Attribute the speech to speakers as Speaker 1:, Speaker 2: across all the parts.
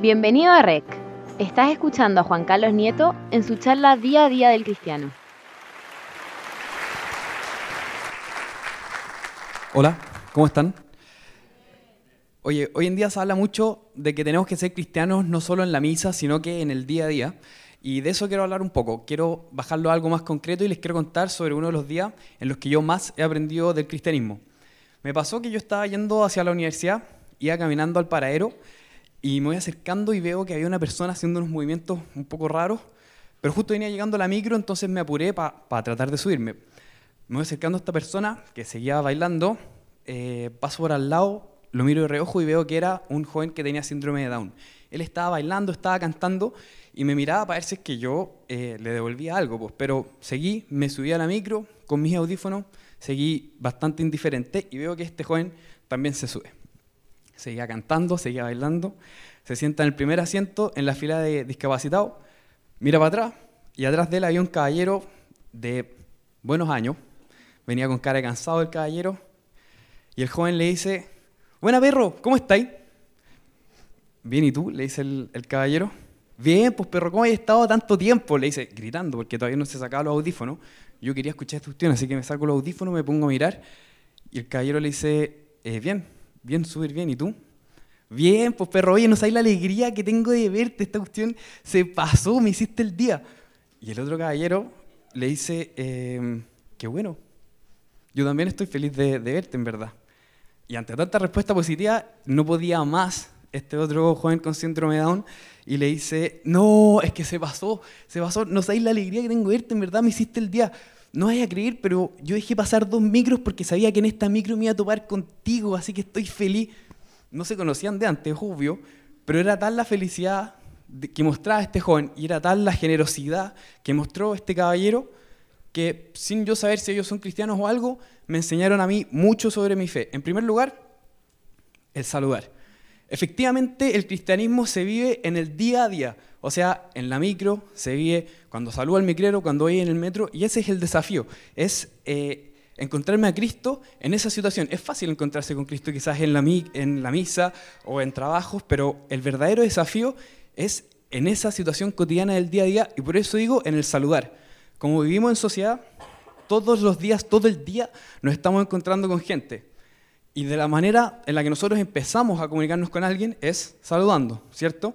Speaker 1: Bienvenido a REC. Estás escuchando a Juan Carlos Nieto en su charla Día a Día del Cristiano.
Speaker 2: Hola, ¿cómo están? Oye, hoy en día se habla mucho de que tenemos que ser cristianos no solo en la misa, sino que en el día a día. Y de eso quiero hablar un poco. Quiero bajarlo a algo más concreto y les quiero contar sobre uno de los días en los que yo más he aprendido del cristianismo. Me pasó que yo estaba yendo hacia la universidad, iba caminando al paradero y me voy acercando y veo que había una persona haciendo unos movimientos un poco raros, pero justo venía llegando la micro, entonces me apuré para tratar de subirme. Me voy acercando a esta persona que seguía bailando, eh, paso por al lado, lo miro de reojo y veo que era un joven que tenía síndrome de Down. Él estaba bailando, estaba cantando y me miraba para ver si es que yo eh, le devolvía algo, pues, pero seguí, me subí a la micro con mis audífonos, seguí bastante indiferente y veo que este joven también se sube. Seguía cantando, seguía bailando, se sienta en el primer asiento en la fila de discapacitados, mira para atrás y atrás de él había un caballero de buenos años, venía con cara de cansado el caballero y el joven le dice, buena perro, ¿cómo estáis? Bien, ¿y tú? le dice el, caballero. Bien, pues perro, ¿cómo has estado tanto tiempo? Le dice, gritando, porque todavía no se sacaba los audífonos. Yo quería escuchar esta cuestión, así que me saco los audífonos, me pongo a mirar. Y el caballero le dice, eh, bien, Bien, súper bien. ¿Y tú? Bien, pues perro, oye, no sabes la alegría que tengo de verte. Esta cuestión se pasó, me hiciste el día. Y el otro caballero le dice, eh, qué bueno. Yo también estoy feliz de, verte, en verdad. Y ante tanta respuesta positiva, no podía más este otro joven con síndrome de Down y le dice, no, es que se pasó, se pasó, no sabéis la alegría que tengo de verte, en verdad me hiciste el día no vaya a creer, pero yo dejé pasar dos micros porque sabía que en esta micro me iba a topar contigo, así que estoy feliz. No se conocían de antes, obvio, pero era tal la felicidad que mostraba este joven y era tal la generosidad que mostró este caballero que sin yo saber si ellos son cristianos o algo, me enseñaron a mí mucho sobre mi fe. En primer lugar, el saludar. Efectivamente, el cristianismo se vive en el día a día. O sea, en la micro se vive cuando saludo al micrero, cuando voy en el metro, y ese es el desafío, es eh, encontrarme a Cristo en esa situación. Es fácil encontrarse con Cristo quizás en la, en la misa o en trabajos, pero el verdadero desafío es en esa situación cotidiana del día a día, y por eso digo en el saludar. Como vivimos en sociedad, todos los días, todo el día, nos estamos encontrando con gente. Y de la manera en la que nosotros empezamos a comunicarnos con alguien es saludando, ¿cierto?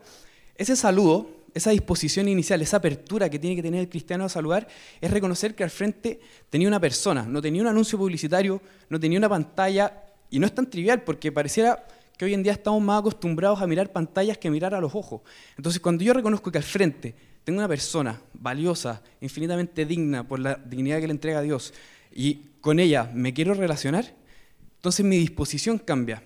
Speaker 2: Ese saludo, esa disposición inicial, esa apertura que tiene que tener el cristiano a saludar, es reconocer que al frente tenía una persona, no tenía un anuncio publicitario, no tenía una pantalla, y no es tan trivial porque pareciera que hoy en día estamos más acostumbrados a mirar pantallas que mirar a los ojos. Entonces, cuando yo reconozco que al frente tengo una persona valiosa, infinitamente digna por la dignidad que le entrega a Dios, y con ella me quiero relacionar, entonces mi disposición cambia,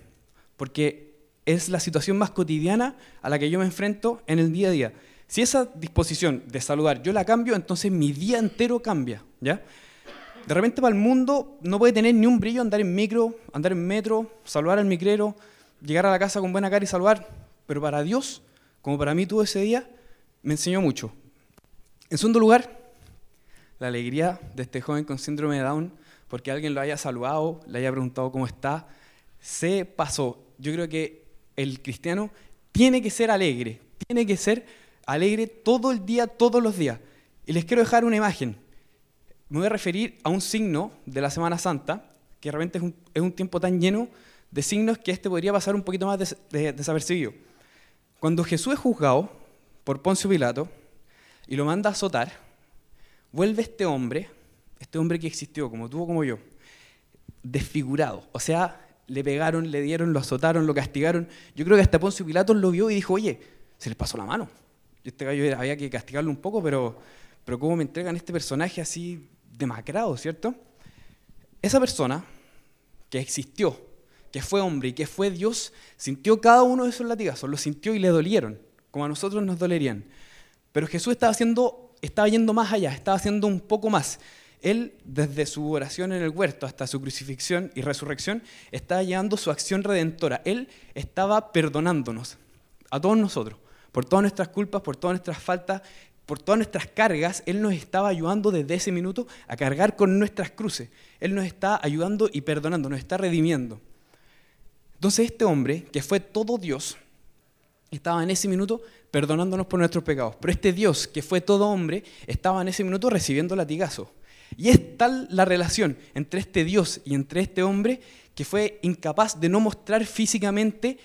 Speaker 2: porque es la situación más cotidiana a la que yo me enfrento en el día a día. Si esa disposición de saludar yo la cambio, entonces mi día entero cambia, ¿ya? De repente para el mundo no puede tener ni un brillo andar en micro, andar en metro, saludar al micrero, llegar a la casa con buena cara y saludar, pero para Dios, como para mí todo ese día, me enseñó mucho. En segundo lugar, la alegría de este joven con síndrome de Down, porque alguien lo haya saludado, le haya preguntado cómo está, se pasó. Yo creo que el cristiano tiene que ser alegre, tiene que ser alegre todo el día, todos los días. Y les quiero dejar una imagen. Me voy a referir a un signo de la Semana Santa, que realmente es un, tiempo tan lleno de signos que este podría pasar un poquito más desapercibido. Cuando Jesús es juzgado por Poncio Pilato y lo manda a azotar, vuelve este hombre, este hombre que existió como tú o como yo, desfigurado. O sea, le pegaron, le dieron, lo azotaron, lo castigaron. Yo creo que hasta Poncio Pilatos lo vio y dijo, oye, se les pasó la mano. Este gallo había que castigarlo un poco, pero, pero ¿cómo me entregan este personaje así demacrado, cierto? Esa persona que existió, que fue hombre y que fue Dios, sintió cada uno de esos latigazos, lo sintió y le dolieron, como a nosotros nos dolerían. Pero Jesús estaba haciendo, estaba yendo más allá, estaba haciendo un poco más. Él, desde su oración en el huerto hasta su crucifixión y resurrección, estaba llevando su acción redentora. Él estaba perdonándonos, a todos nosotros, por todas nuestras culpas, por todas nuestras faltas, por todas nuestras cargas. Él nos estaba ayudando desde ese minuto a cargar con nuestras cruces. Él nos está ayudando y perdonando, nos está redimiendo. Entonces este hombre, que fue todo Dios, estaba en ese minuto perdonándonos por nuestros pecados. Pero este Dios, que fue todo hombre, estaba en ese minuto recibiendo latigazo. Y es tal la relación entre este Dios y entre este hombre que fue incapaz de no mostrar físicamente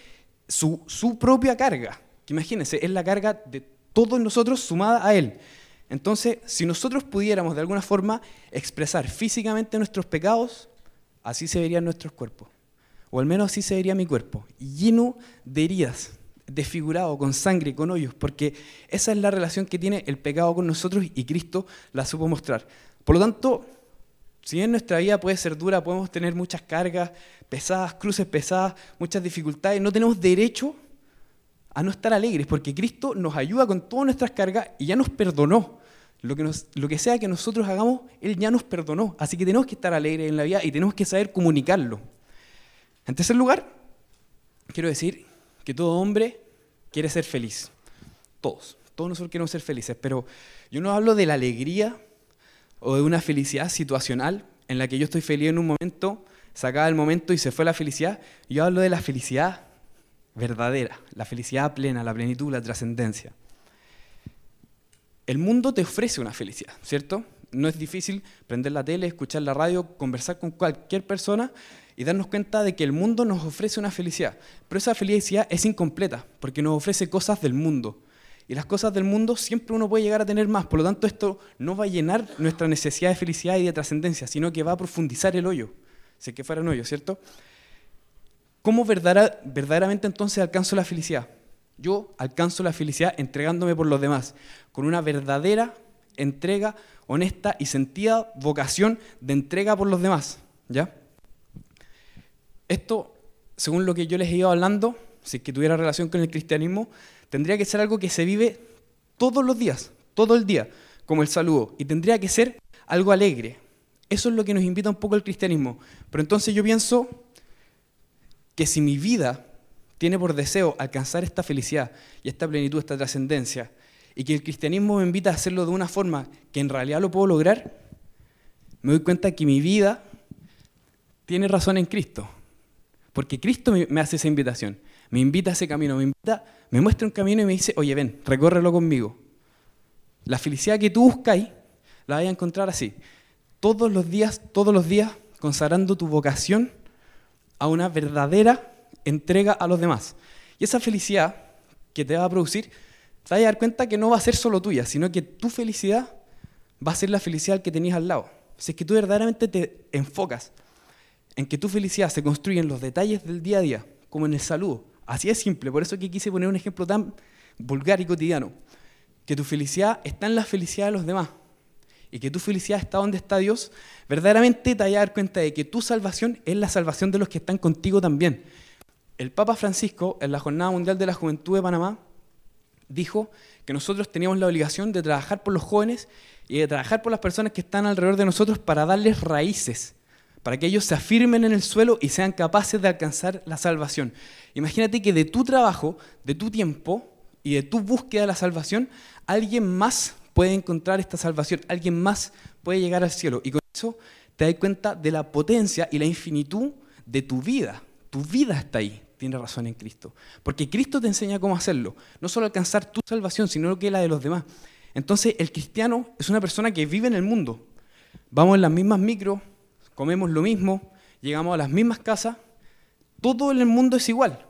Speaker 2: su, su propia carga. Que imagínense, es la carga de todos nosotros sumada a Él. Entonces, si nosotros pudiéramos de alguna forma expresar físicamente nuestros pecados, así se verían nuestros cuerpos. O al menos así se vería mi cuerpo, lleno de heridas, desfigurado, con sangre, con hoyos, porque esa es la relación que tiene el pecado con nosotros y Cristo la supo mostrar. Por lo tanto, si bien nuestra vida puede ser dura, podemos tener muchas cargas pesadas, cruces pesadas, muchas dificultades, no tenemos derecho a no estar alegres, porque Cristo nos ayuda con todas nuestras cargas y ya nos perdonó. Lo que, lo que sea que nosotros hagamos, Él ya nos perdonó. Así que tenemos que estar alegres en la vida y tenemos que saber comunicarlo. En tercer lugar, quiero decir que todo hombre quiere ser feliz. Todos. Todos nosotros queremos ser felices. Pero yo no hablo de la alegría o de una felicidad situacional en la que yo estoy feliz en un momento, se acaba el momento y se fue la felicidad. Yo hablo de la felicidad verdadera, la felicidad plena, la plenitud, la trascendencia. El mundo te ofrece una felicidad, ¿cierto? No es difícil prender la tele, escuchar la radio, conversar con cualquier persona y darnos cuenta de que el mundo nos ofrece una felicidad. Pero esa felicidad es incompleta, porque nos ofrece cosas del mundo. Y las cosas del mundo siempre uno puede llegar a tener más. Por lo tanto, esto no va a llenar nuestra necesidad de felicidad y de trascendencia, sino que va a profundizar el hoyo. Si que fuera un hoyo, ¿cierto? ¿Cómo verdaderamente entonces alcanzo la felicidad? Yo alcanzo la felicidad entregándome por los demás, con una verdadera entrega honesta y sentida vocación de entrega por los demás. ¿Ya? Esto, según lo que yo les he ido hablando, si es que tuviera relación con el cristianismo, tendría que ser algo que se vive todos los días, todo el día, como el saludo, y tendría que ser algo alegre. Eso es lo que nos invita un poco el cristianismo. Pero entonces yo pienso que si mi vida tiene por deseo alcanzar esta felicidad y esta plenitud, esta trascendencia, y que el cristianismo me invita a hacerlo de una forma que en realidad lo puedo lograr, me doy cuenta que mi vida tiene razón en Cristo. Porque Cristo me hace esa invitación, me invita a ese camino, me invita, me muestra un camino y me dice, oye, ven, recórrelo conmigo. La felicidad que tú buscáis, la vas a encontrar así. Todos los días, todos los días, consagrando tu vocación a una verdadera entrega a los demás. Y esa felicidad que te va a producir, te vas a dar cuenta que no va a ser solo tuya, sino que tu felicidad va a ser la felicidad que tenías al lado. Si es que tú verdaderamente te enfocas en que tu felicidad se construye en los detalles del día a día, como en el saludo. Así es simple, por eso que quise poner un ejemplo tan vulgar y cotidiano. Que tu felicidad está en la felicidad de los demás y que tu felicidad está donde está Dios, verdaderamente te vas a cuenta de que tu salvación es la salvación de los que están contigo también. El Papa Francisco, en la Jornada Mundial de la Juventud de Panamá, dijo que nosotros teníamos la obligación de trabajar por los jóvenes y de trabajar por las personas que están alrededor de nosotros para darles raíces, para que ellos se afirmen en el suelo y sean capaces de alcanzar la salvación. Imagínate que de tu trabajo, de tu tiempo y de tu búsqueda de la salvación, alguien más puede encontrar esta salvación, alguien más puede llegar al cielo. Y con eso te das cuenta de la potencia y la infinitud de tu vida. Tu vida está ahí, tiene razón en Cristo. Porque Cristo te enseña cómo hacerlo. No solo alcanzar tu salvación, sino que la de los demás. Entonces el cristiano es una persona que vive en el mundo. Vamos en las mismas micros, comemos lo mismo, llegamos a las mismas casas. Todo en el mundo es igual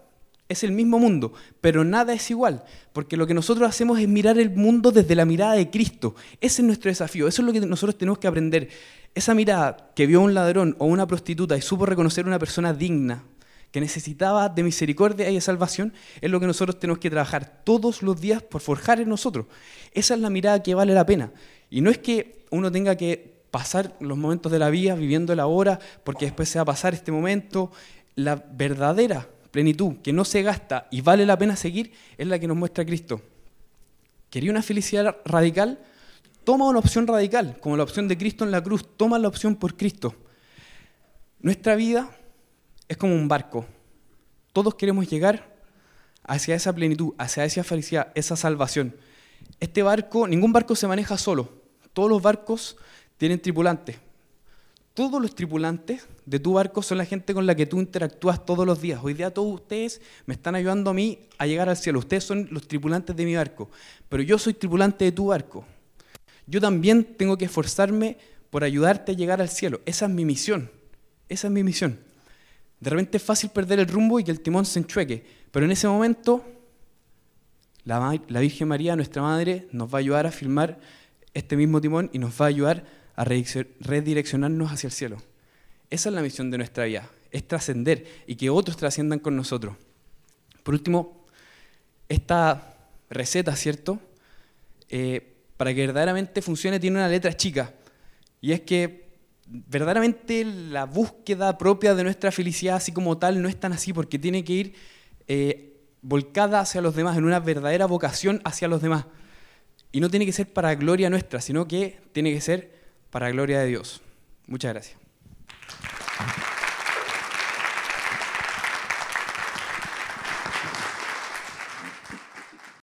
Speaker 2: es el mismo mundo, pero nada es igual, porque lo que nosotros hacemos es mirar el mundo desde la mirada de Cristo. Ese es nuestro desafío, eso es lo que nosotros tenemos que aprender. Esa mirada que vio un ladrón o una prostituta y supo reconocer una persona digna, que necesitaba de misericordia y de salvación, es lo que nosotros tenemos que trabajar todos los días por forjar en nosotros. Esa es la mirada que vale la pena. Y no es que uno tenga que pasar los momentos de la vida viviendo la hora, porque después se va a pasar este momento. La verdadera plenitud que no se gasta y vale la pena seguir es la que nos muestra Cristo. ¿Quería una felicidad radical? Toma una opción radical, como la opción de Cristo en la cruz. Toma la opción por Cristo. Nuestra vida es como un barco. Todos queremos llegar hacia esa plenitud, hacia esa felicidad, esa salvación. Este barco, ningún barco se maneja solo. Todos los barcos tienen tripulantes. Todos los tripulantes de tu barco son la gente con la que tú interactúas todos los días. Hoy día todos ustedes me están ayudando a mí a llegar al cielo. Ustedes son los tripulantes de mi barco, pero yo soy tripulante de tu barco. Yo también tengo que esforzarme por ayudarte a llegar al cielo. Esa es mi misión. Esa es mi misión. De repente es fácil perder el rumbo y que el timón se enchueque, pero en ese momento la, la Virgen María, nuestra Madre, nos va a ayudar a filmar este mismo timón y nos va a ayudar a redireccionarnos hacia el cielo. Esa es la misión de nuestra vida, es trascender y que otros trasciendan con nosotros. Por último, esta receta, ¿cierto? Eh, para que verdaderamente funcione tiene una letra chica. Y es que verdaderamente la búsqueda propia de nuestra felicidad así como tal no es tan así porque tiene que ir eh, volcada hacia los demás, en una verdadera vocación hacia los demás. Y no tiene que ser para gloria nuestra, sino que tiene que ser para gloria de Dios. Muchas gracias.